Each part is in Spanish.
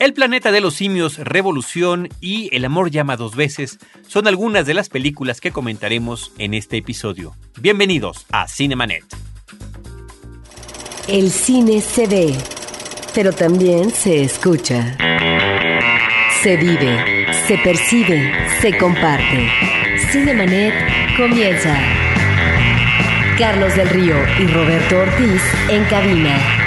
El planeta de los simios, Revolución y El amor llama dos veces son algunas de las películas que comentaremos en este episodio. Bienvenidos a Cinemanet. El cine se ve, pero también se escucha. Se vive, se percibe, se comparte. Cinemanet comienza. Carlos del Río y Roberto Ortiz en cabina.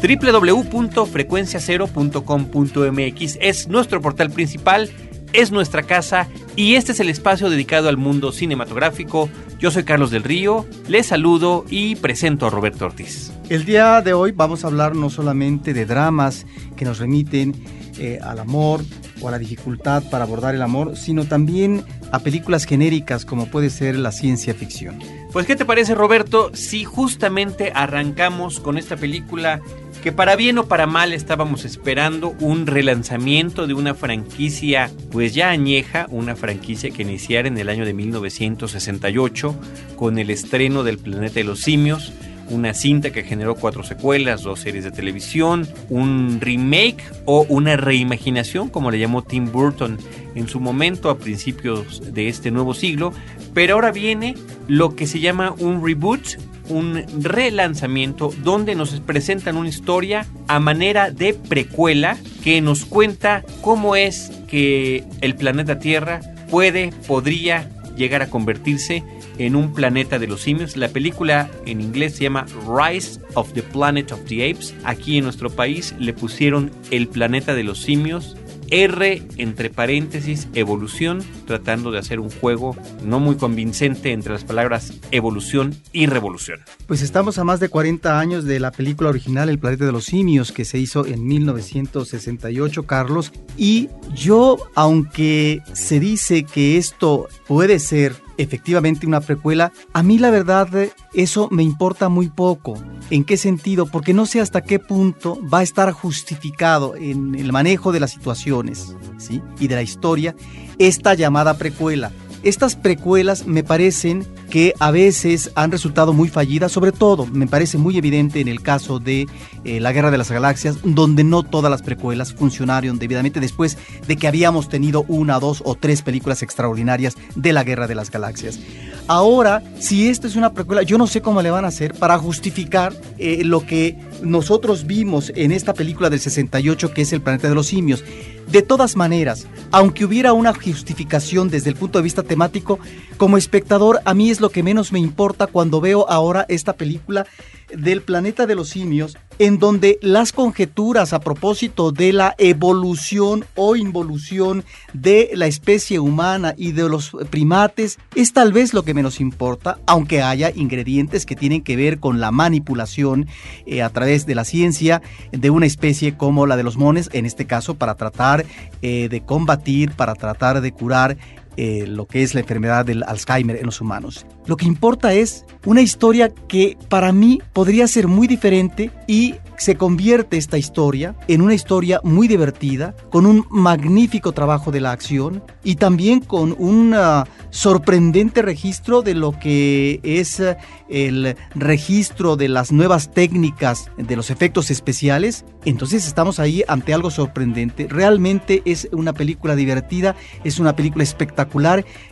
www.frecuenciacero.com.mx es nuestro portal principal, es nuestra casa y este es el espacio dedicado al mundo cinematográfico. Yo soy Carlos del Río, les saludo y presento a Roberto Ortiz. El día de hoy vamos a hablar no solamente de dramas que nos remiten eh, al amor o a la dificultad para abordar el amor, sino también a películas genéricas como puede ser la ciencia ficción. Pues ¿qué te parece Roberto si justamente arrancamos con esta película que para bien o para mal estábamos esperando un relanzamiento de una franquicia pues ya añeja, una franquicia que iniciara en el año de 1968 con el estreno del Planeta de los Simios, una cinta que generó cuatro secuelas, dos series de televisión, un remake o una reimaginación, como le llamó Tim Burton en su momento a principios de este nuevo siglo, pero ahora viene lo que se llama un reboot, un relanzamiento donde nos presentan una historia a manera de precuela que nos cuenta cómo es que el planeta Tierra puede, podría llegar a convertirse en un planeta de los simios. La película en inglés se llama Rise of the Planet of the Apes. Aquí en nuestro país le pusieron El planeta de los simios R entre paréntesis evolución, tratando de hacer un juego no muy convincente entre las palabras evolución y revolución. Pues estamos a más de 40 años de la película original El planeta de los simios que se hizo en 1968, Carlos, y yo, aunque se dice que esto puede ser efectivamente una precuela, a mí la verdad eso me importa muy poco. ¿En qué sentido? Porque no sé hasta qué punto va a estar justificado en el manejo de las situaciones ¿sí? y de la historia esta llamada precuela. Estas precuelas me parecen que a veces han resultado muy fallidas, sobre todo me parece muy evidente en el caso de eh, La Guerra de las Galaxias, donde no todas las precuelas funcionaron debidamente después de que habíamos tenido una, dos o tres películas extraordinarias de La Guerra de las Galaxias. Ahora, si esta es una precuela, yo no sé cómo le van a hacer para justificar eh, lo que nosotros vimos en esta película del 68, que es El Planeta de los Simios. De todas maneras, aunque hubiera una justificación desde el punto de vista temático, como espectador a mí es lo que menos me importa cuando veo ahora esta película del planeta de los simios, en donde las conjeturas a propósito de la evolución o involución de la especie humana y de los primates es tal vez lo que menos importa, aunque haya ingredientes que tienen que ver con la manipulación eh, a través de la ciencia de una especie como la de los mones, en este caso para tratar eh, de combatir, para tratar de curar eh, lo que es la enfermedad del Alzheimer en los humanos. Lo que importa es una historia que para mí podría ser muy diferente y se convierte esta historia en una historia muy divertida, con un magnífico trabajo de la acción y también con un ah, sorprendente registro de lo que es ah, el registro de las nuevas técnicas de los efectos especiales. Entonces estamos ahí ante algo sorprendente. Realmente es una película divertida, es una película espectacular,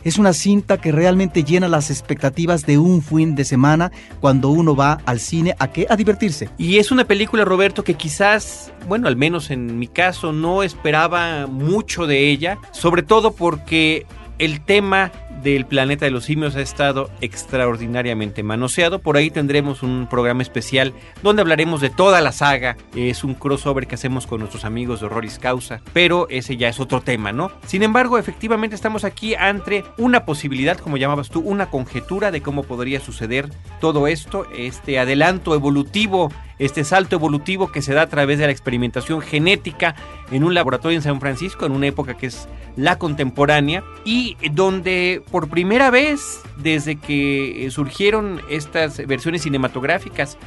es una cinta que realmente llena las expectativas de un fin de semana cuando uno va al cine a qué? A divertirse. Y es una película Roberto, que quizás, bueno, al menos en mi caso, no esperaba mucho de ella, sobre todo porque el tema del planeta de los simios ha estado extraordinariamente manoseado. Por ahí tendremos un programa especial donde hablaremos de toda la saga. Es un crossover que hacemos con nuestros amigos de Horroris Causa, pero ese ya es otro tema, ¿no? Sin embargo, efectivamente estamos aquí ante una posibilidad, como llamabas tú, una conjetura de cómo podría suceder todo esto, este adelanto evolutivo este salto evolutivo que se da a través de la experimentación genética en un laboratorio en San Francisco, en una época que es la contemporánea, y donde por primera vez desde que eh, surgieron estas versiones cinematográficas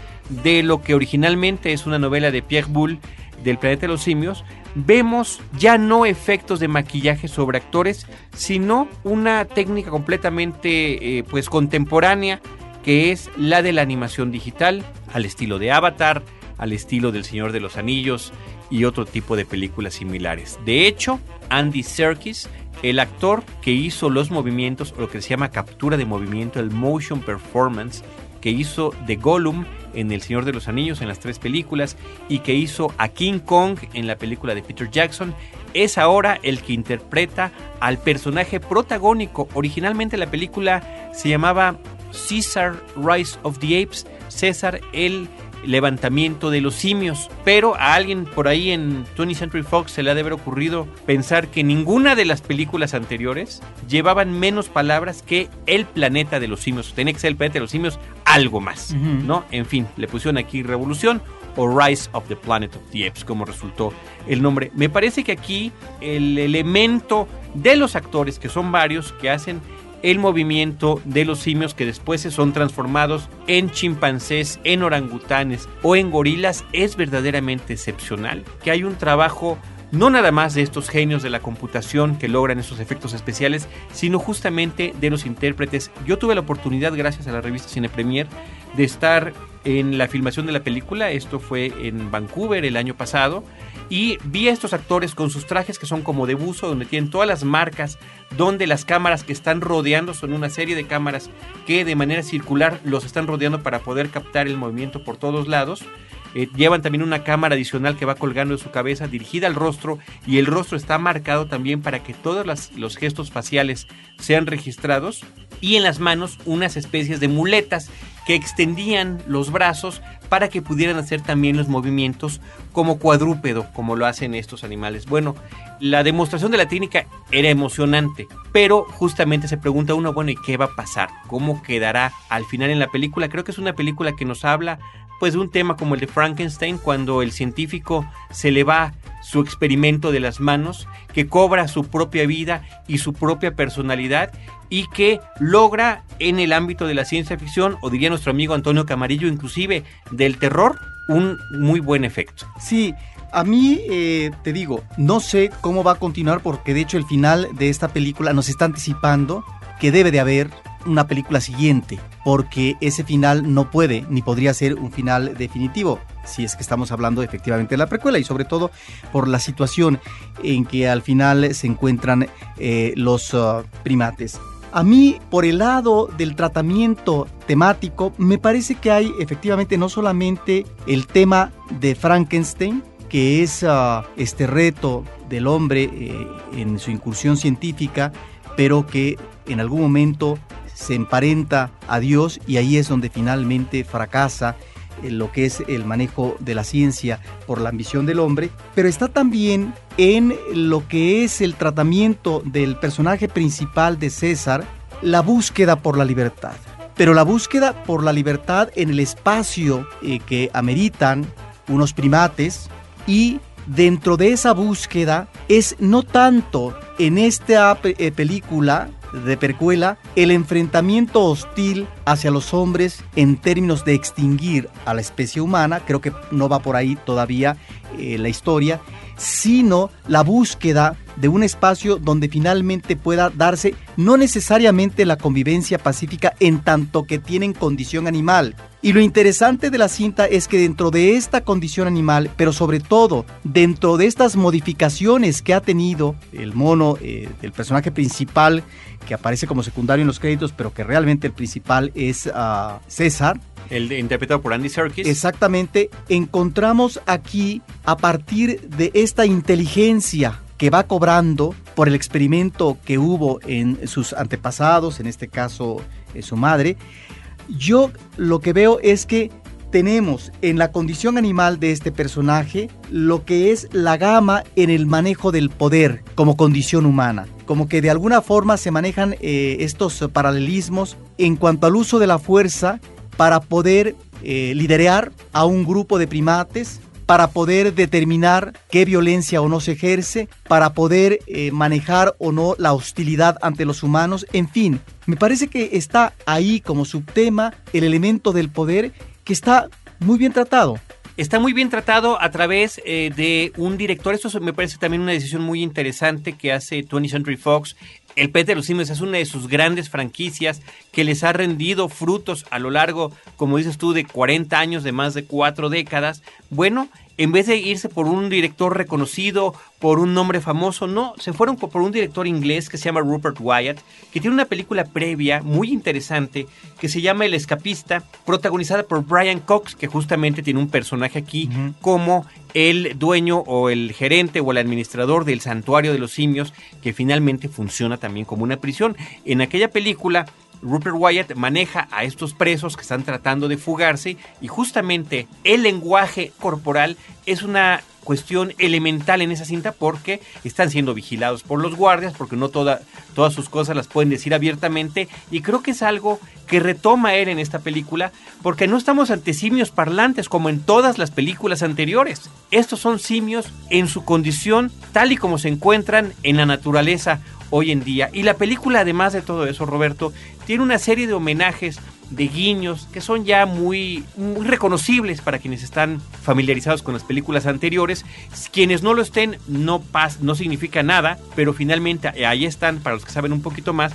de lo que originalmente es una novela de Pierre Boulle del planeta de los simios, vemos ya no efectos de maquillaje sobre actores, sino una técnica completamente eh, pues contemporánea que es la de la animación digital, al estilo de Avatar, al estilo del Señor de los Anillos y otro tipo de películas similares. De hecho, Andy Serkis, el actor que hizo los movimientos, o lo que se llama captura de movimiento, el motion performance, que hizo de Gollum en El Señor de los Anillos en las tres películas y que hizo a King Kong en la película de Peter Jackson, es ahora el que interpreta al personaje protagónico. Originalmente la película se llamaba Caesar Rise of the Apes, César el levantamiento de los simios. Pero a alguien por ahí en 20th Century Fox se le ha de haber ocurrido pensar que ninguna de las películas anteriores llevaban menos palabras que el planeta de los simios. Tenía que ser el planeta de los simios algo más, ¿no? En fin, le pusieron aquí Revolución o Rise of the Planet of the Apes, como resultó el nombre. Me parece que aquí el elemento de los actores, que son varios, que hacen el movimiento de los simios que después se son transformados en chimpancés, en orangutanes o en gorilas es verdaderamente excepcional. Que hay un trabajo no nada más de estos genios de la computación que logran esos efectos especiales, sino justamente de los intérpretes. Yo tuve la oportunidad, gracias a la revista Cine Premier, de estar en la filmación de la película. Esto fue en Vancouver el año pasado y vi a estos actores con sus trajes que son como de buzo, donde tienen todas las marcas, donde las cámaras que están rodeando son una serie de cámaras que de manera circular los están rodeando para poder captar el movimiento por todos lados. Eh, llevan también una cámara adicional que va colgando de su cabeza dirigida al rostro y el rostro está marcado también para que todos los gestos faciales sean registrados y en las manos unas especies de muletas que extendían los brazos para que pudieran hacer también los movimientos como cuadrúpedo, como lo hacen estos animales. Bueno, la demostración de la técnica era emocionante, pero justamente se pregunta uno, bueno, ¿y qué va a pasar? ¿Cómo quedará al final en la película? Creo que es una película que nos habla pues de un tema como el de Frankenstein, cuando el científico se le va su experimento de las manos, que cobra su propia vida y su propia personalidad y que logra en el ámbito de la ciencia ficción, o diría nuestro amigo Antonio Camarillo, inclusive del terror, un muy buen efecto. Sí, a mí, eh, te digo, no sé cómo va a continuar porque de hecho el final de esta película nos está anticipando que debe de haber una película siguiente, porque ese final no puede ni podría ser un final definitivo, si es que estamos hablando efectivamente de la precuela y sobre todo por la situación en que al final se encuentran eh, los uh, primates. A mí, por el lado del tratamiento temático, me parece que hay efectivamente no solamente el tema de Frankenstein, que es uh, este reto del hombre eh, en su incursión científica, pero que en algún momento se emparenta a Dios y ahí es donde finalmente fracasa lo que es el manejo de la ciencia por la ambición del hombre, pero está también en lo que es el tratamiento del personaje principal de César, la búsqueda por la libertad. Pero la búsqueda por la libertad en el espacio eh, que ameritan unos primates y dentro de esa búsqueda es no tanto en esta eh, película de Percuela el enfrentamiento hostil hacia los hombres en términos de extinguir a la especie humana, creo que no va por ahí todavía eh, la historia, sino la búsqueda de un espacio donde finalmente pueda darse no necesariamente la convivencia pacífica en tanto que tienen condición animal. Y lo interesante de la cinta es que dentro de esta condición animal, pero sobre todo dentro de estas modificaciones que ha tenido el mono, eh, el personaje principal, que aparece como secundario en los créditos, pero que realmente el principal es ah, César, el interpretado por Andy Serkis. Exactamente, encontramos aquí a partir de esta inteligencia que va cobrando por el experimento que hubo en sus antepasados, en este caso eh, su madre, yo lo que veo es que tenemos en la condición animal de este personaje lo que es la gama en el manejo del poder como condición humana. Como que de alguna forma se manejan eh, estos paralelismos en cuanto al uso de la fuerza para poder eh, liderar a un grupo de primates, para poder determinar qué violencia o no se ejerce, para poder eh, manejar o no la hostilidad ante los humanos, en fin, me parece que está ahí como subtema el elemento del poder que está muy bien tratado está muy bien tratado a través eh, de un director. Esto me parece también una decisión muy interesante que hace 20th Century Fox El Pet de los Simios es una de sus grandes franquicias que les ha rendido frutos a lo largo, como dices tú, de 40 años, de más de cuatro décadas. Bueno, en vez de irse por un director reconocido, por un nombre famoso, no, se fueron por un director inglés que se llama Rupert Wyatt, que tiene una película previa muy interesante que se llama El Escapista, protagonizada por Brian Cox, que justamente tiene un personaje aquí como el dueño o el gerente o el administrador del santuario de los simios, que finalmente funciona también como una prisión. En aquella película Rupert Wyatt maneja a estos presos que están tratando de fugarse y justamente el lenguaje corporal es una cuestión elemental en esa cinta porque están siendo vigilados por los guardias, porque no todas sus cosas las pueden decir abiertamente y creo que es algo que retoma él en esta película porque no estamos ante simios parlantes como en todas las películas anteriores. Estos son simios en su condición tal y como se encuentran en la naturaleza hoy en día. Y la película, además de todo eso, Roberto, tiene una serie de homenajes, de guiños, que son ya muy, reconocibles para quienes están familiarizados con las películas anteriores. Quienes no lo estén, no, pas, no significa nada, pero finalmente ahí están, para los que saben un poquito más,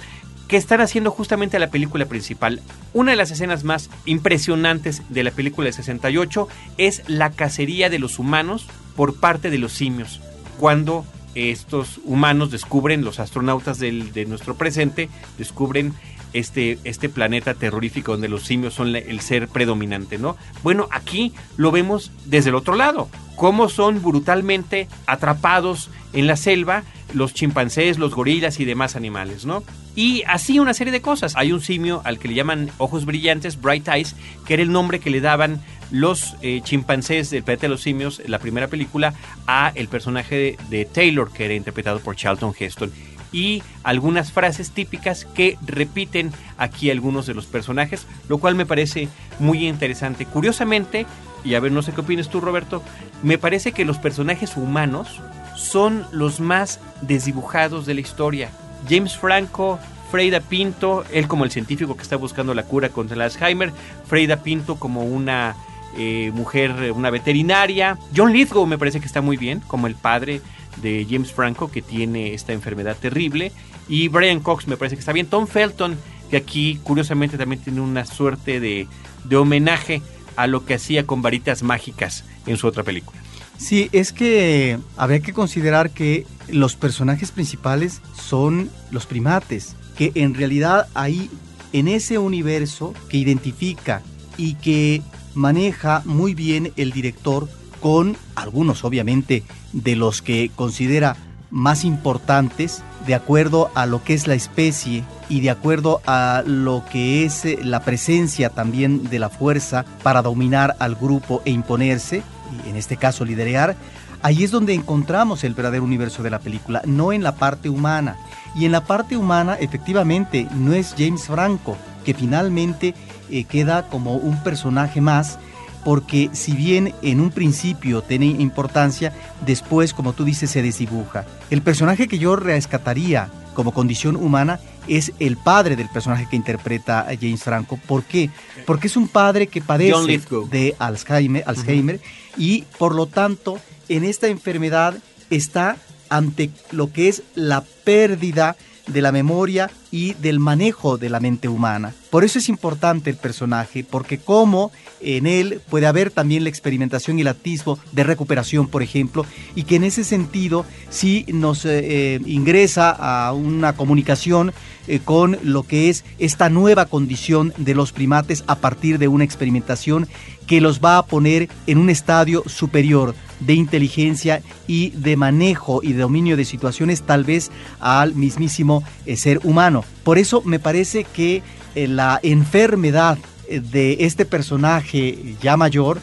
que están haciendo justamente la película principal. Una de las escenas más impresionantes de la película de 68 es la cacería de los humanos por parte de los simios, cuando estos humanos descubren, los astronautas de nuestro presente, descubren este, este planeta terrorífico donde los simios son el ser predominante, ¿no? Bueno, aquí lo vemos desde el otro lado, cómo son brutalmente atrapados en la selva los chimpancés, los gorilas y demás animales, ¿no? Y así una serie de cosas. Hay un simio al que le llaman ojos brillantes, Bright Eyes, que era el nombre que le daban los eh, chimpancés del planeta de los simios, la primera película, a el personaje de, Taylor, que era interpretado por Charlton Heston y algunas frases típicas que repiten aquí algunos de los personajes, lo cual me parece muy interesante. Curiosamente, y a ver, no sé qué opinas tú, Roberto, me parece que los personajes humanos son los más desdibujados de la historia. James Franco, Freida Pinto, él como el científico que está buscando la cura contra el Alzheimer, Freida Pinto como una eh, mujer, una veterinaria. John Lithgow me parece que está muy bien, como el padre de James Franco, que tiene esta enfermedad terrible. Y Brian Cox me parece que está bien. Tom Felton, que aquí curiosamente también tiene una suerte de, de homenaje a lo que hacía con varitas mágicas en su otra película. Sí, es que habría que considerar que los personajes principales son los primates, que en realidad ahí, en ese universo que identifica y que maneja muy bien el director con algunos obviamente de los que considera más importantes de acuerdo a lo que es la especie y de acuerdo a lo que es eh, la presencia también de la fuerza para dominar al grupo e imponerse, en este caso liderar, ahí es donde encontramos el verdadero universo de la película, no en la parte humana. Y en la parte humana, efectivamente, no es James Franco, que finalmente eh, queda como un personaje más, porque si bien en un principio tiene importancia, después, como tú dices, se desdibuja. El personaje que yo rescataría como condición humana es el padre del personaje que interpreta a James Franco. ¿Por qué? Porque es un padre que padece de Alzheimer, Alzheimer y por lo tanto en esta enfermedad está ante lo que es la pérdida de la memoria y del manejo de la mente humana. Por eso es importante el personaje, porque como en él puede haber también la experimentación y el atisbo de recuperación, por ejemplo, y que en ese sentido sí nos eh, eh, ingresa a una comunicación eh, con lo que es esta nueva condición de los primates a partir de una experimentación que los va a poner en un estadio superior de inteligencia y de manejo y de dominio de situaciones tal vez al mismísimo eh, ser humano. Por eso me parece que eh, la enfermedad de este personaje ya mayor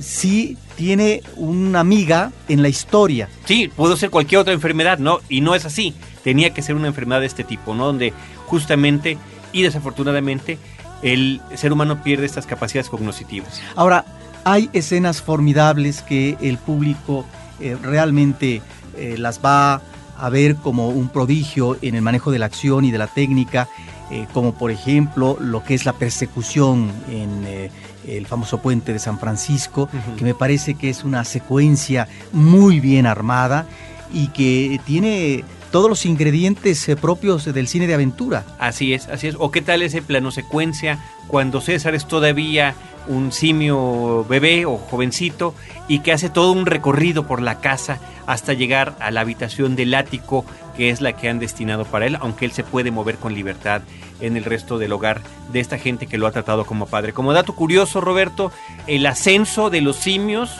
sí tiene una amiga en la historia. Sí, pudo ser cualquier otra enfermedad, ¿no? Y no es así. Tenía que ser una enfermedad de este tipo, ¿no? Donde justamente y desafortunadamente el ser humano pierde estas capacidades cognitivas. Ahora, hay escenas formidables que el público eh, realmente eh, las va a ver como un prodigio en el manejo de la acción y de la técnica, eh, como por ejemplo lo que es la persecución en el famoso puente de San Francisco, que me parece que es una secuencia muy bien armada y que tiene todos los ingredientes eh, propios del cine de aventura. Así es, así es. ¿O qué tal ese plano secuencia cuando César es todavía un simio bebé o jovencito y que hace todo un recorrido por la casa hasta llegar a la habitación del ático que es la que han destinado para él, aunque él se puede mover con libertad en el resto del hogar de esta gente que lo ha tratado como padre. Como dato curioso, Roberto, el ascenso de los simios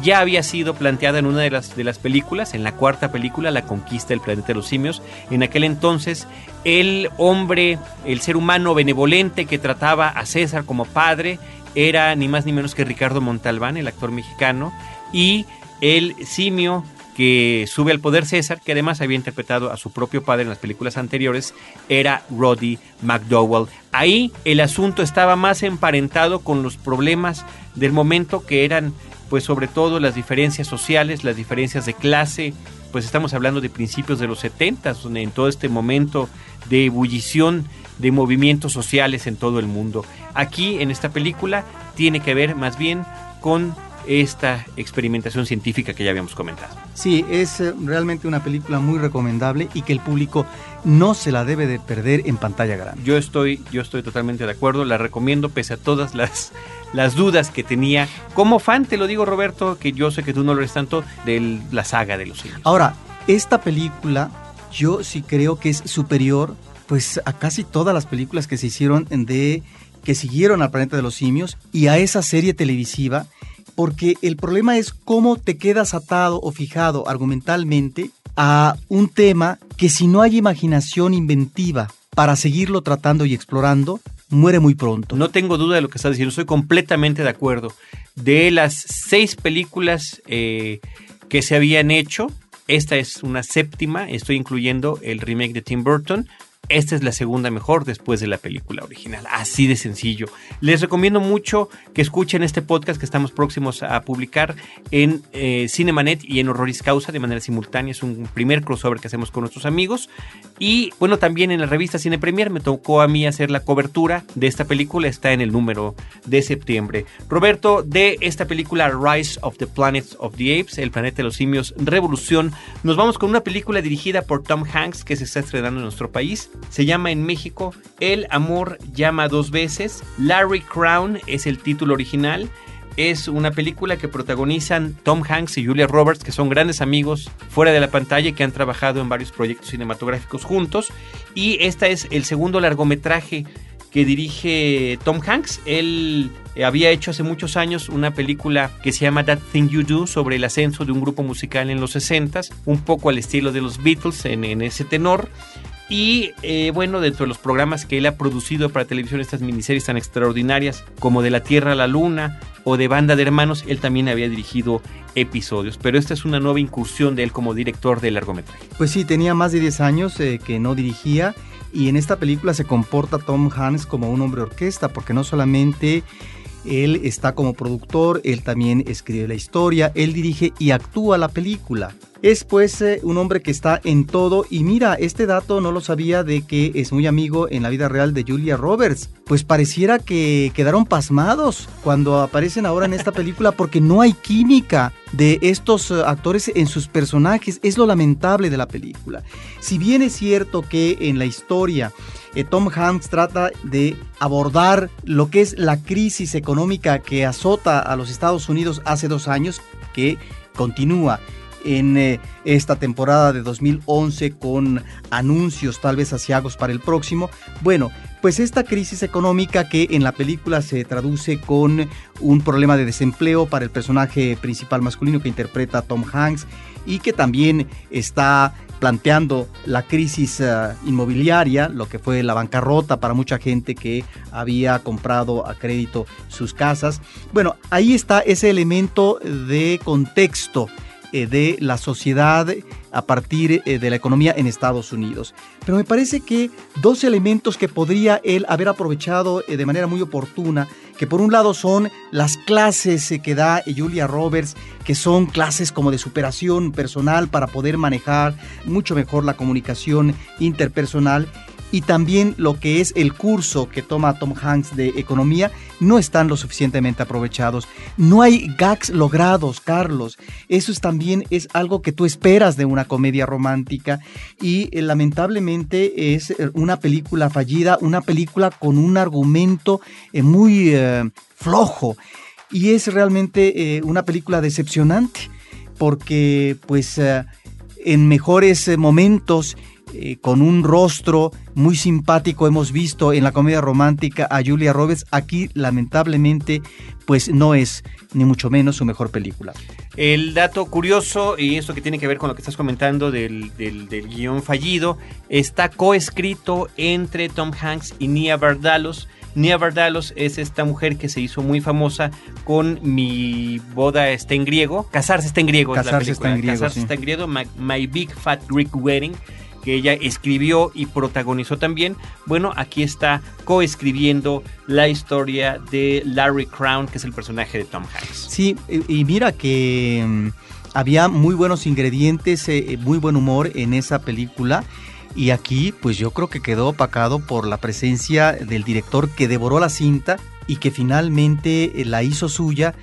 ya había sido planteada en una de las, de las películas, en la cuarta película, La conquista del planeta de los simios. En aquel entonces, el hombre, el ser humano benevolente que trataba a César como padre, era ni más ni menos que Ricardo Montalbán, el actor mexicano, y el simio que sube al poder César, que además había interpretado a su propio padre en las películas anteriores, era Roddy McDowell. Ahí el asunto estaba más emparentado con los problemas del momento que eran pues sobre todo las diferencias sociales, las diferencias de clase, pues estamos hablando de principios de los 70, en todo este momento de ebullición de movimientos sociales en todo el mundo. Aquí en esta película tiene que ver más bien con esta experimentación científica que ya habíamos comentado. Sí, es eh, realmente una película muy recomendable y que el público no se la debe de perder en pantalla grande. Yo estoy, yo estoy totalmente de acuerdo, la recomiendo pese a todas las, las dudas que tenía. Como fan, te lo digo Roberto, que yo sé que tú no lo eres tanto, de la saga de los cines. Ahora, esta película yo sí creo que es superior pues a casi todas las películas que se hicieron de que siguieron al planeta de los simios y a esa serie televisiva porque el problema es cómo te quedas atado o fijado argumentalmente a un tema que si no hay imaginación inventiva para seguirlo tratando y explorando, muere muy pronto. No tengo duda de lo que estás diciendo, estoy completamente de acuerdo. De las seis películas eh, que se habían hecho, esta es una séptima, estoy incluyendo el remake de Tim Burton, esta es la segunda mejor después de la película original. Así de sencillo. Les recomiendo mucho que escuchen este podcast que estamos próximos a publicar en eh, Cinemanet y en Horroris Causa de manera simultánea. Es un primer crossover que hacemos con nuestros amigos. Y bueno, también en la revista Cine Premier me tocó a mí hacer la cobertura de esta película. Está en el número de septiembre. Roberto, de esta película Rise of the Planet of the Apes, El planeta de los simios, Revolución, nos vamos con una película dirigida por Tom Hanks que se está estrenando en nuestro país se llama en México El amor llama dos veces. Larry Crown es el título original. Es una película que protagonizan Tom Hanks y Julia Roberts, que son grandes amigos fuera de la pantalla y que han trabajado en varios proyectos cinematográficos juntos. Y esta es el segundo largometraje que dirige Tom Hanks. Él eh, había hecho hace muchos años una película que se llama That Thing You Do sobre el ascenso de un grupo musical en los 60s, un poco al estilo de los Beatles en, en ese tenor. Y eh, bueno, dentro de los programas que él ha producido para televisión, estas miniseries tan extraordinarias como De la Tierra a la Luna o de Banda de Hermanos, él también había dirigido episodios. Pero esta es una nueva incursión de él como director de largometraje. Pues sí, tenía más de 10 años eh, que no dirigía y en esta película se comporta Tom Hanks como un hombre orquesta porque no solamente él está como productor, él también escribe la historia, él dirige y actúa la película. Es pues eh, un hombre que está en todo y mira, este dato no lo sabía de que es muy amigo en la vida real de Julia Roberts. Pues pareciera que quedaron pasmados cuando aparecen ahora en esta película porque no hay química de estos eh, actores en sus personajes. Es lo lamentable de la película. Si bien es cierto que en la historia eh, Tom Hanks trata de abordar lo que es la crisis económica que azota a los Estados Unidos hace dos años, que continúa en eh, esta temporada de 2011 con anuncios tal vez asiagos para el próximo. Bueno, pues esta crisis económica que en la película se traduce con un problema de desempleo para el personaje principal masculino que interpreta Tom Hanks y que también está planteando la crisis eh, inmobiliaria, lo que fue la bancarrota para mucha gente que había comprado a crédito sus casas. Bueno, ahí está ese elemento de contexto de la sociedad a partir eh, de la economía en Estados Unidos. Pero me parece que dos elementos que podría él haber aprovechado eh, de manera muy oportuna, que por un lado son las clases que da Julia Roberts, que son clases como de superación personal para poder manejar mucho mejor la comunicación interpersonal, y también lo que es el curso que toma Tom Hanks de economía no están lo suficientemente aprovechados. No hay gags logrados, Carlos. Eso es también es algo que tú esperas de una comedia romántica y eh, lamentablemente es eh, una película fallida, una película con un argumento eh, muy flojo y es realmente una película decepcionante porque pues en mejores momentos eh, con un rostro muy simpático hemos visto en la comedia romántica a Julia Roberts. Aquí, lamentablemente, pues no es ni mucho menos su mejor película. El dato curioso, y esto que tiene que ver con lo que estás comentando del, del, guion fallido, está coescrito entre Tom Hanks y Nia Bardalos. Nia Bardalos es esta mujer que se hizo muy famosa con Mi boda está en griego, Casarse está en griego. Casarse está en griego. Casarse está en griego, My Big Fat Greek Wedding que ella escribió y protagonizó también. Bueno, aquí está coescribiendo la historia de Larry Crown, que es el personaje de Tom Hanks. Sí, y mira que mm, había muy buenos ingredientes, eh, muy buen humor en esa película. Y aquí, pues yo creo que quedó opacado por la presencia del director que devoró la cinta y que finalmente eh, la hizo suya,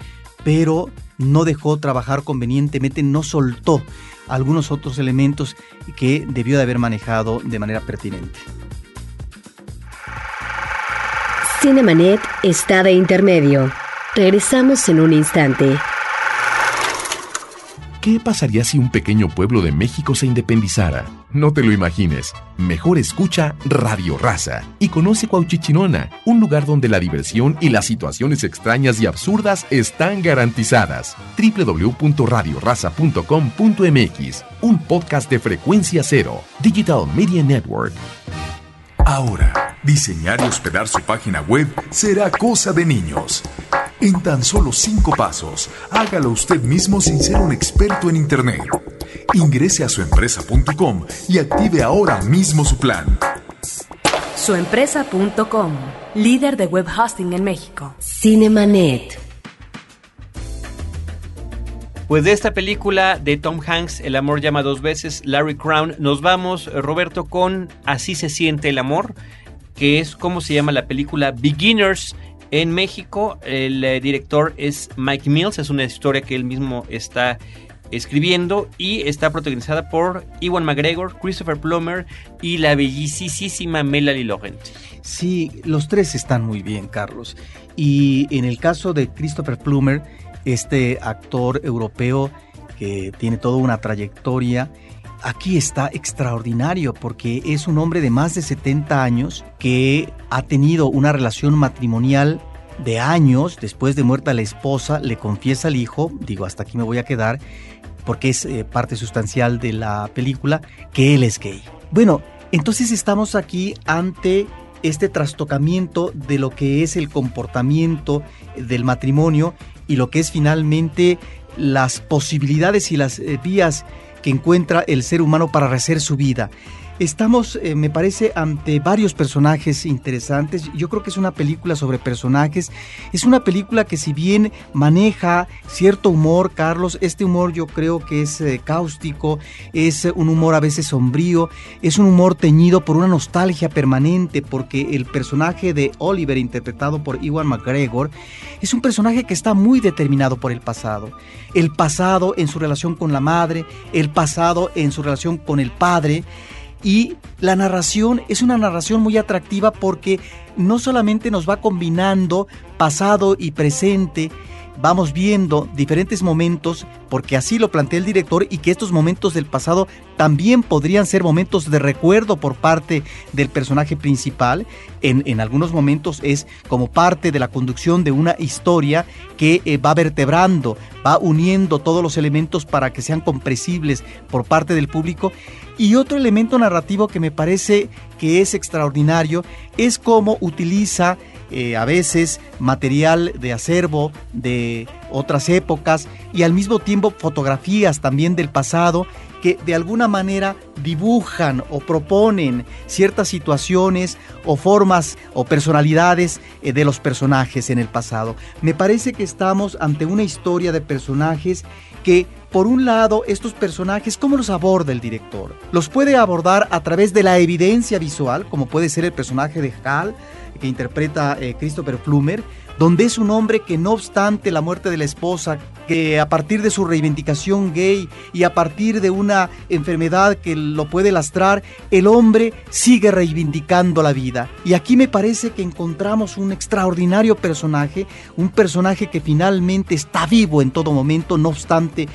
pero no dejó trabajar convenientemente, no soltó algunos otros elementos que debió de haber manejado de manera pertinente. Cinemanet está de intermedio. Regresamos en un instante. ¿Qué pasaría si un pequeño pueblo de México se independizara? No te lo imagines. Mejor escucha Radio Raza y conoce Cuauchichinona, un lugar donde la diversión y las situaciones extrañas y absurdas están garantizadas. www.radioraza.com.mx, un podcast de frecuencia cero, Digital Media Network. Ahora, diseñar y hospedar su página web será cosa de niños. En tan solo cinco pasos, hágalo usted mismo sin ser un experto en Internet. Ingrese a suempresa.com y active ahora mismo su plan. Suempresa.com, líder de web hosting en México. Cinemanet. Pues de esta película de Tom Hanks, El amor llama dos veces, Larry Crown, nos vamos, Roberto, con Así se siente el amor, que es como se llama la película Beginners en México, el eh, director es Mike Mills, es una historia que él mismo está escribiendo y está protagonizada por Iwan McGregor, Christopher Plummer y la bellísima Melanie Laurent. Sí, los tres están muy bien, Carlos. Y en el caso de Christopher Plummer, este actor europeo que tiene toda una trayectoria, aquí está extraordinario porque es un hombre de más de 70 años que ha tenido una relación matrimonial de años, después de muerta la esposa, le confiesa al hijo, digo, hasta aquí me voy a quedar, porque es eh, parte sustancial de la película, que él es gay. Bueno, entonces estamos aquí ante este trastocamiento de lo que es el comportamiento del matrimonio y lo que es finalmente las posibilidades y las eh, vías que encuentra el ser humano para rehacer su vida. Estamos, eh, me parece, ante varios personajes interesantes. Yo creo que es una película sobre personajes. Es una película que si bien maneja cierto humor, Carlos, este humor yo creo que es eh, cáustico, es un humor a veces sombrío, es un humor teñido por una nostalgia permanente, porque el personaje de Oliver, interpretado por Iwan McGregor, es un personaje que está muy determinado por el pasado. El pasado en su relación con la madre, el pasado en su relación con el padre y la narración es una narración muy atractiva porque no solamente nos va combinando pasado y presente, vamos viendo diferentes momentos, porque así lo plantea el director, y que estos momentos del pasado también podrían ser momentos de recuerdo por parte del personaje principal. En, en algunos momentos es como parte de la conducción de una historia que eh, va vertebrando, va uniendo todos los elementos para que sean comprensibles por parte del público. Y otro elemento narrativo que me parece que es extraordinario es cómo utiliza eh, a veces material de acervo de otras épocas y al mismo tiempo fotografías también del pasado que de alguna manera dibujan o proponen ciertas situaciones o formas o personalidades eh, de los personajes en el pasado. Me parece que estamos ante una historia de personajes que por un lado, estos personajes, ¿cómo los aborda el director? Los puede abordar a través de la evidencia visual, como puede ser el personaje de Hal, que interpreta eh, Christopher Plummer, donde es un hombre que no obstante la muerte de la esposa, que a partir de su reivindicación gay y a partir de una enfermedad que lo puede lastrar, el hombre sigue reivindicando la vida. Y aquí me parece que encontramos un extraordinario personaje, un personaje que finalmente está vivo en todo momento, no obstante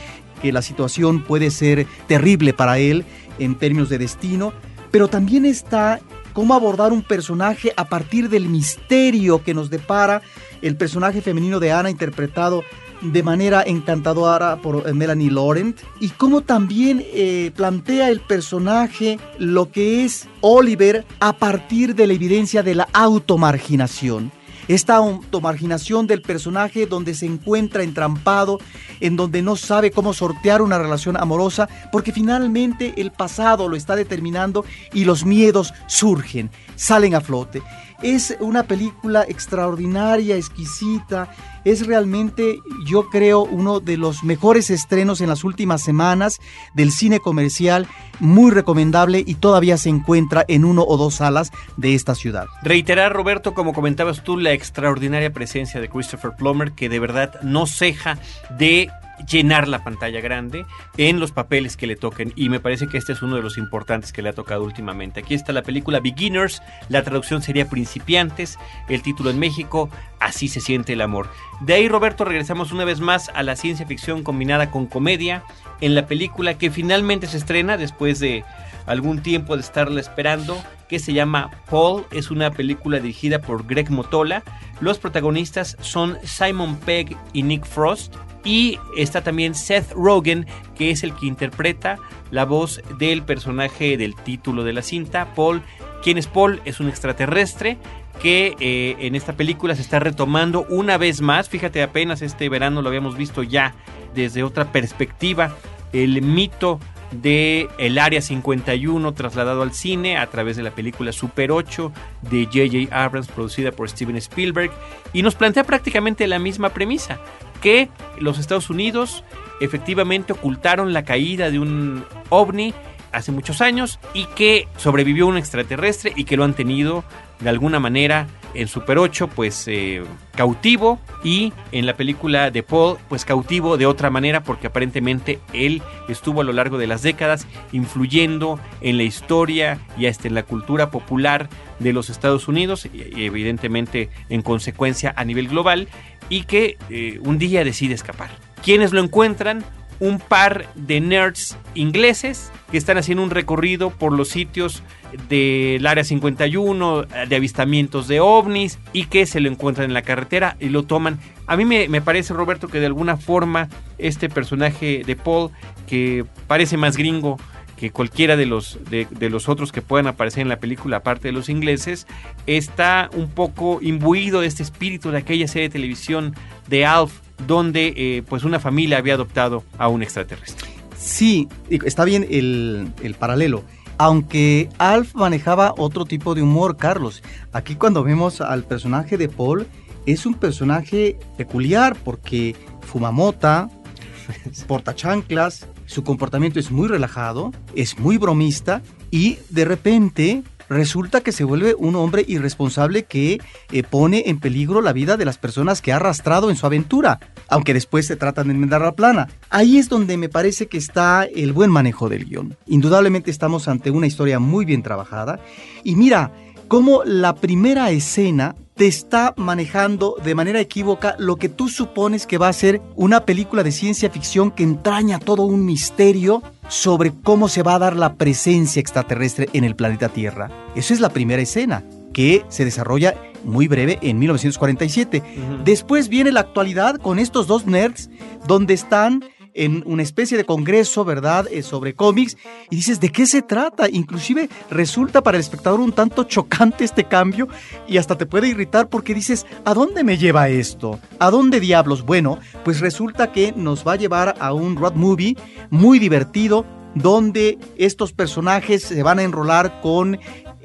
que la situación puede ser terrible para él en términos de destino, pero también está cómo abordar un personaje a partir del misterio que nos depara el personaje femenino de Ana interpretado de manera encantadora por eh, Melanie Laurent y cómo también eh, plantea el personaje lo que es Oliver a partir de la evidencia de la automarginación esta automarginación del personaje donde se encuentra entrampado, en donde no sabe cómo sortear una relación amorosa, porque finalmente el pasado lo está determinando y los miedos surgen, salen a flote. Es una película extraordinaria, exquisita. Es realmente, yo creo, uno de los mejores estrenos en las últimas semanas del cine comercial. Muy recomendable y todavía se encuentra en uno o dos salas de esta ciudad. Reiterar, Roberto, como comentabas tú, la extraordinaria presencia de Christopher Plummer, que de verdad no ceja de llenar la pantalla grande en los papeles que le toquen y me parece que este es uno de los importantes que le ha tocado últimamente. Aquí está la película Beginners, la traducción sería Principiantes, el título en México, Así se siente el amor. De ahí Roberto regresamos una vez más a la ciencia ficción combinada con comedia en la película que finalmente se estrena después de algún tiempo de estarla esperando, que se llama Paul. Es una película dirigida por Greg Motola. Los protagonistas son Simon Pegg y Nick Frost. Y está también Seth Rogen, que es el que interpreta la voz del personaje del título de la cinta, Paul. ¿Quién es Paul? Es un extraterrestre que eh, en esta película se está retomando una vez más. Fíjate, apenas este verano lo habíamos visto ya desde otra perspectiva. El mito de El Área 51 trasladado al cine a través de la película Super 8 de J.J. Abrams producida por Steven Spielberg y nos plantea prácticamente la misma premisa que los Estados Unidos efectivamente ocultaron la caída de un ovni hace muchos años y que sobrevivió un extraterrestre y que lo han tenido de alguna manera en Super 8 pues eh, cautivo y en la película de Paul pues cautivo de otra manera porque aparentemente él estuvo a lo largo de las décadas influyendo en la historia y hasta en la cultura popular de los Estados Unidos y evidentemente en consecuencia a nivel global y que eh, un día decide escapar. ¿Quiénes lo encuentran? Un par de nerds ingleses que están haciendo un recorrido por los sitios del Área 51, de avistamientos de ovnis y que se lo encuentran en la carretera y lo toman. A mí me, parece, Roberto, que de alguna forma este personaje de Paul, que parece más gringo que cualquiera de los, de, los otros que puedan aparecer en la película, aparte de los ingleses, está un poco imbuido de este espíritu de aquella serie de televisión de Alf, donde eh, pues una familia había adoptado a un extraterrestre. Sí, está bien el, el paralelo. Aunque Alf manejaba otro tipo de humor, Carlos. Aquí cuando vemos al personaje de Paul, es un personaje peculiar porque fuma mota, porta chanclas, su comportamiento es muy relajado, es muy bromista y de repente resulta que se vuelve un hombre irresponsable que eh, pone en peligro la vida de las personas que ha arrastrado en su aventura, aunque después se tratan de enmendar la plana. Ahí es donde me parece que está el buen manejo del guion. Indudablemente estamos ante una historia muy bien trabajada y mira, cómo la primera escena te está manejando de manera equívoca lo que tú supones que va a ser una película de ciencia ficción que entraña todo un misterio sobre cómo se va a dar la presencia extraterrestre en el planeta Tierra. Esa es la primera escena que se desarrolla muy breve en 1947. Después viene la actualidad con estos dos nerds donde están en una especie de congreso, ¿verdad?, eh, sobre cómics, y dices, ¿de qué se trata? Inclusive resulta para el espectador un tanto chocante este cambio y hasta te puede irritar porque dices, ¿a dónde me lleva esto? ¿A dónde diablos? Bueno, pues resulta que nos va a llevar a un road movie muy divertido, donde estos personajes se van a enrolar con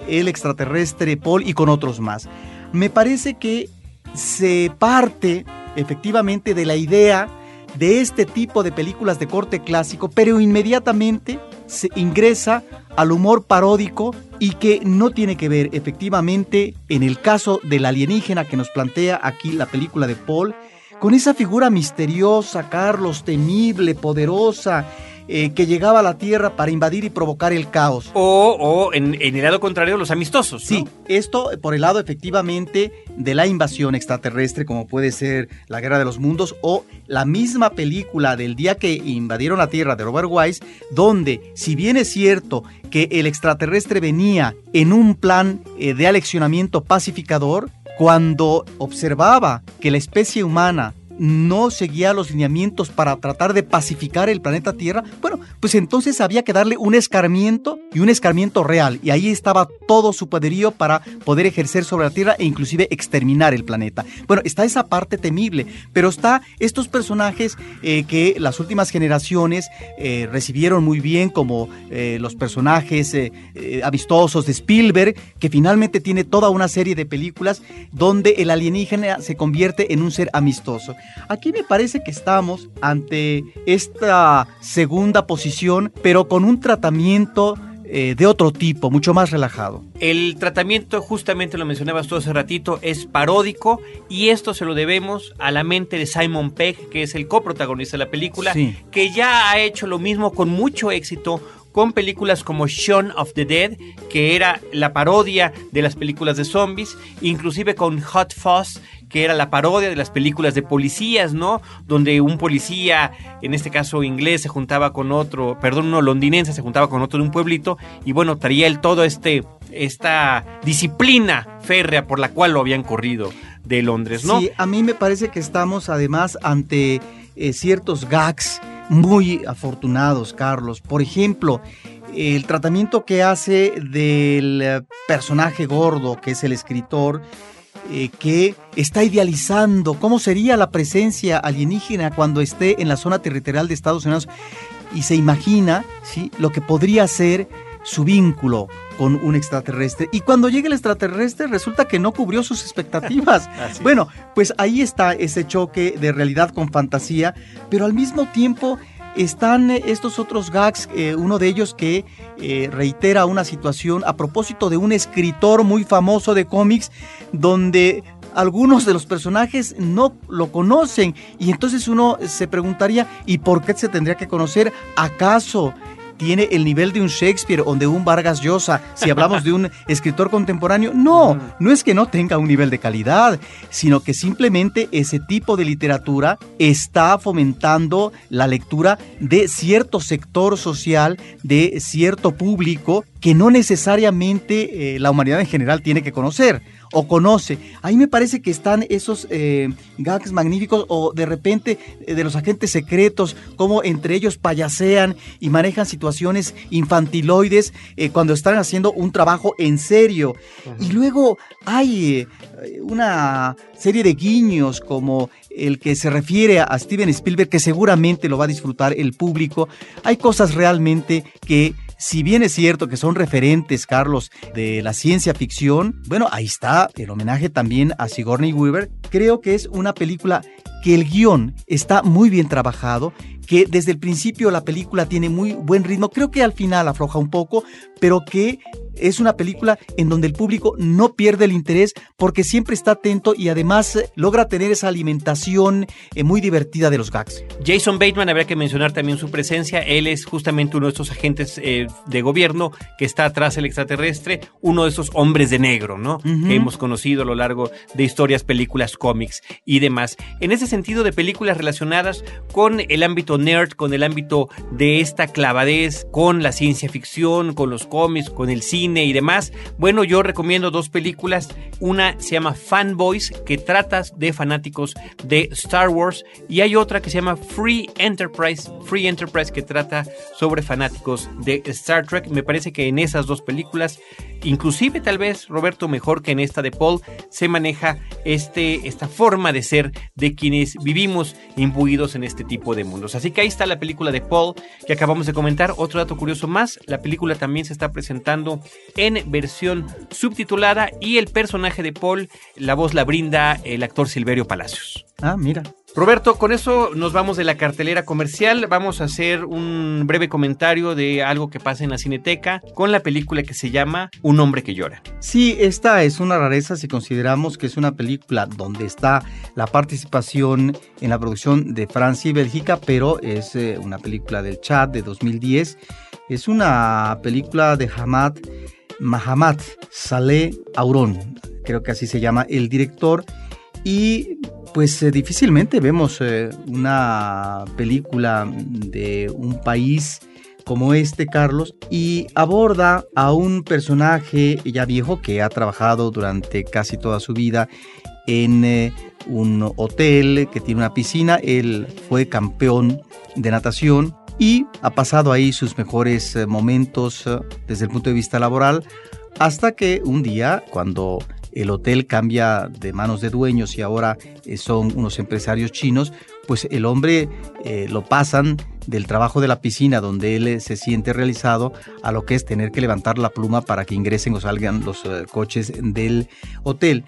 el extraterrestre Paul y con otros más. Me parece que se parte efectivamente de la idea de este tipo de películas de corte clásico, pero inmediatamente se ingresa al humor paródico y que no tiene que ver efectivamente en el caso del alienígena que nos plantea aquí la película de Paul, con esa figura misteriosa, Carlos, temible, poderosa, eh, que llegaba a la Tierra para invadir y provocar el caos. O, en, el lado contrario, los amistosos. Sí, esto por el lado efectivamente de la invasión extraterrestre, como puede ser la Guerra de los Mundos o la misma película del día que invadieron la Tierra de Robert Wise, donde si bien es cierto que el extraterrestre venía en un plan eh, de aleccionamiento pacificador, cuando observaba que la especie humana no seguía los lineamientos para tratar de pacificar el planeta Tierra, bueno, pues entonces había que darle un escarmiento y un escarmiento real. Y ahí estaba todo su poderío para poder ejercer sobre la Tierra e inclusive exterminar el planeta. Bueno, está esa parte temible, pero está estos personajes eh, que las últimas generaciones eh, recibieron muy bien, como eh, los personajes amistosos de Spielberg, que finalmente tiene toda una serie de películas donde el alienígena se convierte en un ser amistoso. Aquí me parece que estamos ante esta segunda posición, pero con un tratamiento eh, de otro tipo, mucho más relajado. El tratamiento, justamente lo mencionabas tú hace ratito, es paródico y esto se lo debemos a la mente de Simon Pegg, que es el coprotagonista de la película, que ya ha hecho lo mismo con mucho éxito con películas como Shaun of the Dead, que era la parodia de las películas de zombies, inclusive con Hot Fuzz, que era la parodia de las películas de policías, ¿no? Donde un policía, en este caso inglés, se juntaba con otro, perdón, uno londinense se juntaba con otro de un pueblito y bueno, traía él todo este esta disciplina férrea por la cual lo habían corrido de Londres, ¿no? Sí, a mí me parece que estamos además ante eh, ciertos gags muy afortunados, Carlos. Por ejemplo, el tratamiento que hace del eh, personaje gordo, que es el escritor, eh, que está idealizando cómo sería la presencia alienígena cuando esté en la zona territorial de Estados Unidos y se imagina ¿sí? lo que podría ser su vínculo con un extraterrestre. Y cuando llega el extraterrestre resulta que no cubrió sus expectativas. bueno, pues ahí está ese choque de realidad con fantasía, pero al mismo tiempo están estos otros gags, eh, uno de ellos que eh, reitera una situación a propósito de un escritor muy famoso de cómics donde algunos de los personajes no lo conocen y entonces uno se preguntaría, ¿y por qué se tendría que conocer? ¿Acaso tiene el nivel de un Shakespeare o de un Vargas Llosa, si hablamos de un escritor contemporáneo. No, no es que no tenga un nivel de calidad, sino que simplemente ese tipo de literatura está fomentando la lectura de cierto sector social, de cierto público que no necesariamente eh, la humanidad en general tiene que conocer o conoce. Ahí me parece que están esos eh, gags magníficos o de repente eh, de los agentes secretos, como entre ellos payasean y manejan situaciones infantiloides eh, cuando están haciendo un trabajo en serio. Y luego hay una serie de guiños como el que se refiere a Steven Spielberg, que seguramente lo va a disfrutar el público. Hay cosas realmente que si bien es cierto que son referentes, Carlos, de la ciencia ficción, bueno, ahí está el homenaje también a Sigourney Weaver. Creo que es una película que el guion está muy bien trabajado, que desde el principio la película tiene muy buen ritmo, creo que al final afloja un poco, pero que es una película en donde el público no pierde el interés porque siempre está atento y además eh, logra tener esa alimentación eh, muy divertida de los gags. Jason Bateman, habría que mencionar también su presencia. Él es justamente uno de estos agentes eh, de gobierno que está atrás del extraterrestre, uno de esos hombres de negro, ¿no? Que hemos conocido a lo largo de historias, películas, cómics y demás. En ese sentido de películas relacionadas con el ámbito nerd, con el ámbito de esta clavadez, con la ciencia ficción, con los cómics, con el cine, y demás. Bueno, yo recomiendo dos películas. Una se llama Fanboys, que trata de fanáticos de Star Wars. Y hay otra que se llama Free Enterprise, Free Enterprise, que trata sobre fanáticos de Star Trek. Me parece que en esas dos películas inclusive tal vez Roberto mejor que en esta de Paul se maneja este, esta forma de ser de quienes vivimos imbuidos en este tipo de mundos. Así que ahí está la película de Paul que acabamos de comentar. Otro dato curioso más, la película también se está presentando en versión subtitulada y el personaje de Paul, la voz la brinda el actor Silverio Palacios. Ah, mira. Roberto, con eso nos vamos de la cartelera comercial. Vamos a hacer un breve comentario de algo que pasa en la cineteca con la película que se llama Un hombre que llora. Sí, esta es una rareza si consideramos que es una película donde está la participación en la producción de Francia y Bélgica, pero es eh, una película del Chad de 2010. Es una película de Hamad Mahamad Saleh Auron, creo que así se llama el director. Y pues eh, difícilmente vemos eh, una película de un país como este, Carlos, y aborda a un personaje ya viejo que ha trabajado durante casi toda su vida en eh, un hotel que tiene una piscina. Él fue campeón de natación y ha pasado ahí sus mejores momentos desde el punto de vista laboral hasta que un día, cuando el hotel cambia de manos de dueños y ahora eh, son unos empresarios chinos, pues el hombre eh, lo pasan del trabajo de la piscina donde él eh, se siente realizado a lo que es tener que levantar la pluma para que ingresen o salgan los coches del hotel.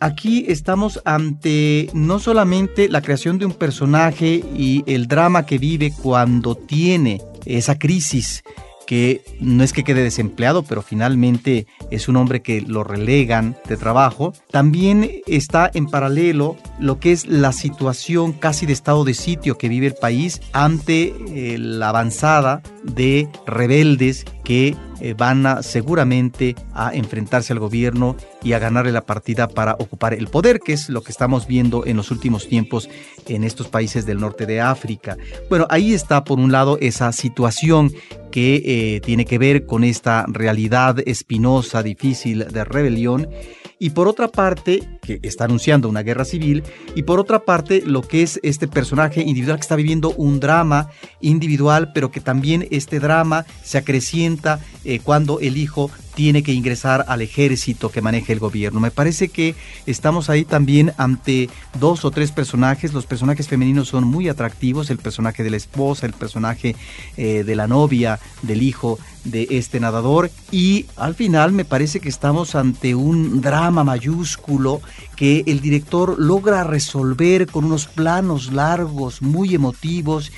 Aquí estamos ante no solamente la creación de un personaje y el drama que vive cuando tiene esa crisis que no es que quede desempleado, pero finalmente es un hombre que lo relegan de trabajo. También está en paralelo lo que es la situación casi de estado de sitio que vive el país ante eh, la avanzada de rebeldes que eh, van a, seguramente a enfrentarse al gobierno y a ganarle la partida para ocupar el poder, que es lo que estamos viendo en los últimos tiempos en estos países del norte de África. Bueno, ahí está por un lado esa situación que eh, tiene que ver con esta realidad espinosa, difícil de rebelión y por otra parte, que está anunciando una guerra civil, y por otra parte, lo que es este personaje individual que está viviendo un drama individual, pero que también este drama se acrecienta eh, cuando el hijo tiene que ingresar al ejército que maneja el gobierno. Me parece que estamos ahí también ante dos o tres personajes. Los personajes femeninos son muy atractivos, el personaje de la esposa, el personaje eh, de la novia, del hijo de este nadador. Y al final me parece que estamos ante un drama mayúsculo que el director logra resolver con unos planos largos, muy emotivos,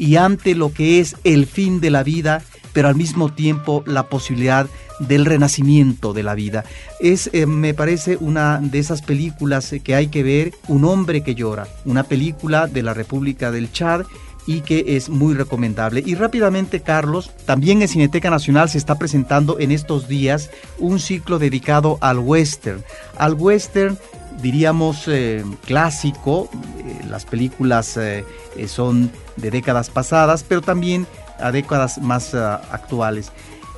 y ante lo que es el fin de la vida, pero al mismo tiempo la posibilidad del renacimiento de la vida. Es, eh, me parece, una de esas películas que hay que ver, Un hombre que llora, una película de la República del Chad y que es muy recomendable. Y rápidamente, Carlos, también en Cineteca Nacional se está presentando en estos días un ciclo dedicado al western. Al western diríamos eh, clásico, eh, las películas son de décadas pasadas, pero también a décadas más actuales.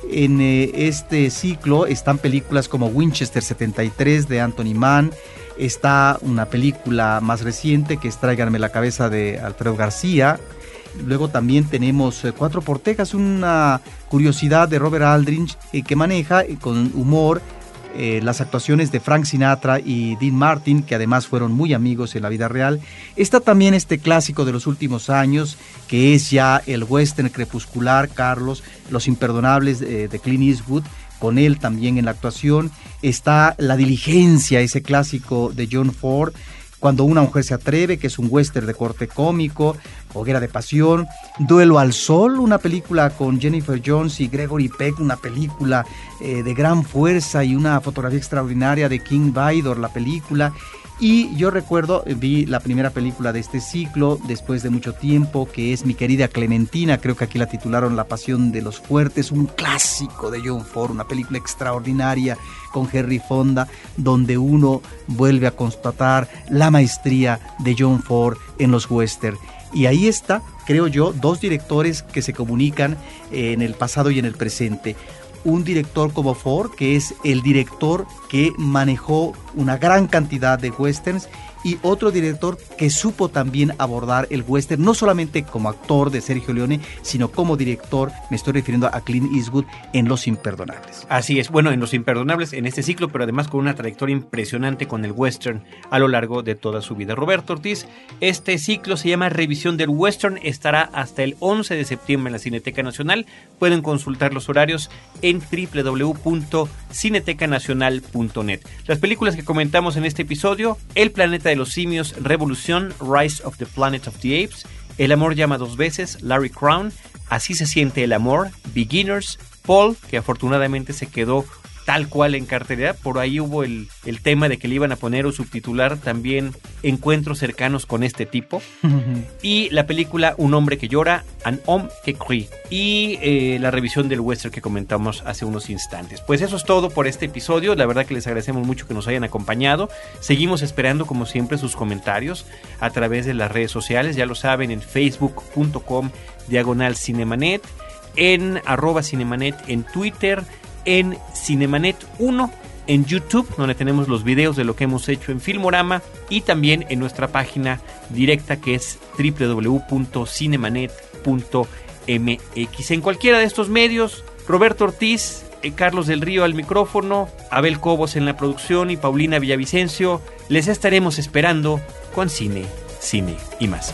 En eh, este ciclo están películas como Winchester 73 de Anthony Mann, está una película más reciente que es Tráiganme la cabeza de Alfredo García. Luego también tenemos eh, Cuatro Portejas, una curiosidad de Robert Aldrich eh, que maneja con humor eh, las actuaciones de Frank Sinatra y Dean Martin, que además fueron muy amigos en la vida real. Está también este clásico de los últimos años, que es ya el western crepuscular, Carlos, Los Imperdonables de, de Clint Eastwood, con él también en la actuación. Está La Diligencia, ese clásico de John Ford. Cuando una mujer se atreve, que es un western de corte cómico, Hoguera de Pasión, Duelo al Sol, una película con Jennifer Jones y Gregory Peck, una película eh, de gran fuerza y una fotografía extraordinaria de King Vidor, la película. Y yo recuerdo, eh, vi la primera película de este ciclo después de mucho tiempo, que es Mi querida Clementina, creo que aquí la titularon La pasión de los fuertes, un clásico de John Ford, una película extraordinaria con Henry Fonda, donde uno vuelve a constatar la maestría de John Ford en los western. Y ahí está, creo yo, dos directores que se comunican en el pasado y en el presente. Un director como Ford, que es el director que manejó una gran cantidad de westerns y otro director que supo también abordar el western, no solamente como actor de Sergio Leone, sino como director, me estoy refiriendo a Clint Eastwood en Los Imperdonables. Así es, bueno, en Los Imperdonables, en este ciclo, pero además con una trayectoria impresionante con el western a lo largo de toda su vida. Roberto Ortiz, este ciclo se llama Revisión del Western, estará hasta el 11 de septiembre en la Cineteca Nacional. Pueden consultar los horarios en www.cinetecanacional.net. Las películas que comentamos en este episodio, El planeta los simios, Revolución, Rise of the Planet of the Apes, El amor llama dos veces, Larry Crown, Así se siente el amor, Beginners, Paul, que afortunadamente se quedó tal cual en cartelera. Por ahí hubo el, el, tema de que le iban a poner o subtitular también encuentros cercanos con este tipo. y la película Un hombre que llora, An homme que crie. Y eh, la revisión del western que comentamos hace unos instantes. Pues eso es todo por este episodio. La verdad que les agradecemos mucho que nos hayan acompañado. Seguimos esperando como siempre sus comentarios a través de las redes sociales. Ya lo saben en facebook.com diagonal cinemanet, en arroba cinemanet en Twitter en Cinemanet 1 en YouTube, donde tenemos los videos de lo que hemos hecho en Filmorama y también en nuestra página directa que es www.cinemanet.mx. En cualquiera de estos medios, Roberto Ortiz, eh, Carlos del Río al micrófono, Abel Cobos en la producción y Paulina Villavicencio, les estaremos esperando con cine, cine y más.